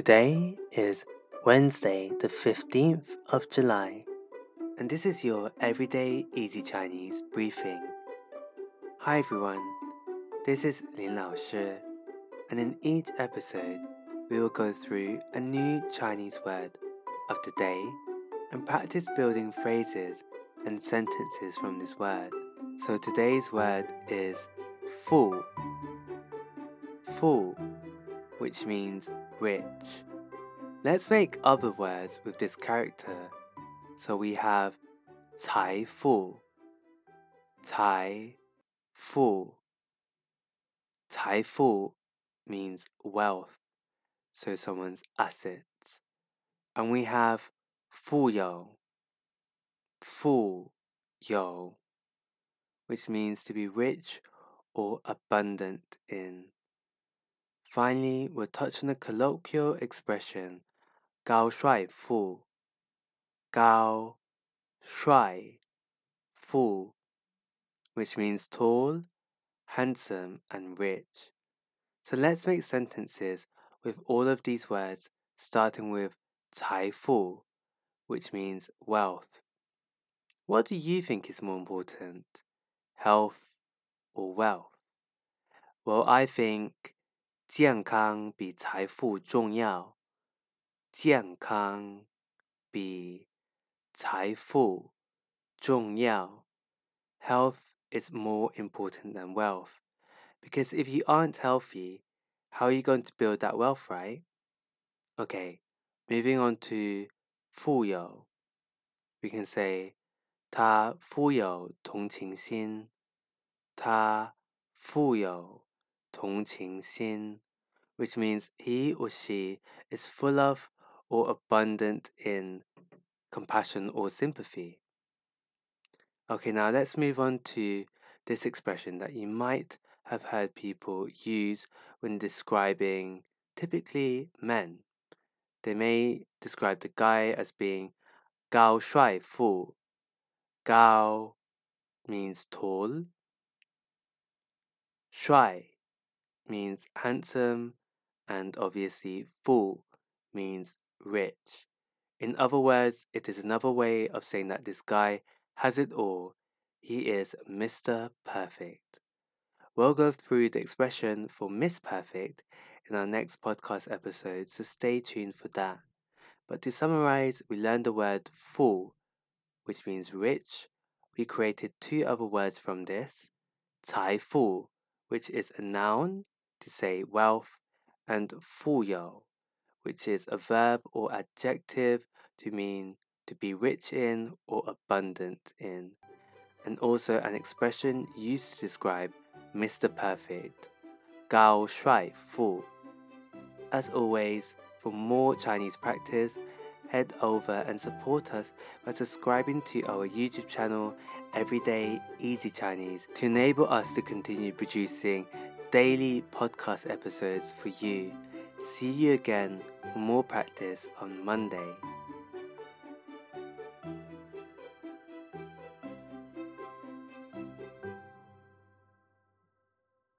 Today is Wednesday, the 15th of July, and this is your Everyday Easy Chinese briefing. Hi everyone, this is Lin Lao Shi, and in each episode, we will go through a new Chinese word of the day and practice building phrases and sentences from this word. So today's word is fu, fu, which means rich. Let's make other words with this character. So we have Cai Fu. Cai Fu. Cai Fu means wealth, so someone's assets. And we have 富有,富有 which means to be rich or abundant in. Finally, we'll touch on the colloquial expression "gao shuai fu," gao shuai fu, which means tall, handsome, and rich. So let's make sentences with all of these words starting with "cai fu," which means wealth. What do you think is more important, health or wealth? Well, I think 健康比财富重要。健康比财富重要。Health is more important than wealth. Because if you aren't healthy, how are you going to build that wealth, right? Okay, moving on to 富有. We can say 他富有同情心。他富有 同情心, which means he or she is full of or abundant in compassion or sympathy. Okay, now let's move on to this expression that you might have heard people use when describing typically men. They may describe the guy as being 高帅富. Gao means tall. Shuai means handsome, and obviously fu means rich. In other words, it is another way of saying that this guy has it all. He is Mr. Perfect. We'll go through the expression for Miss Perfect in our next podcast episode, so stay tuned for that. But to summarize, we learned the word fu, which means rich. We created two other words from this, 财富, which is a noun to say wealth, and fuyo, which is a verb or adjective to mean to be rich in or abundant in, and also an expression used to describe Mr. Perfect, Gao Shuai Fu. As always, for more Chinese practice, head over and support us by subscribing to our YouTube channel Everyday Easy Chinese to enable us to continue producing daily podcast episodes for you. See you again for more practice on Monday.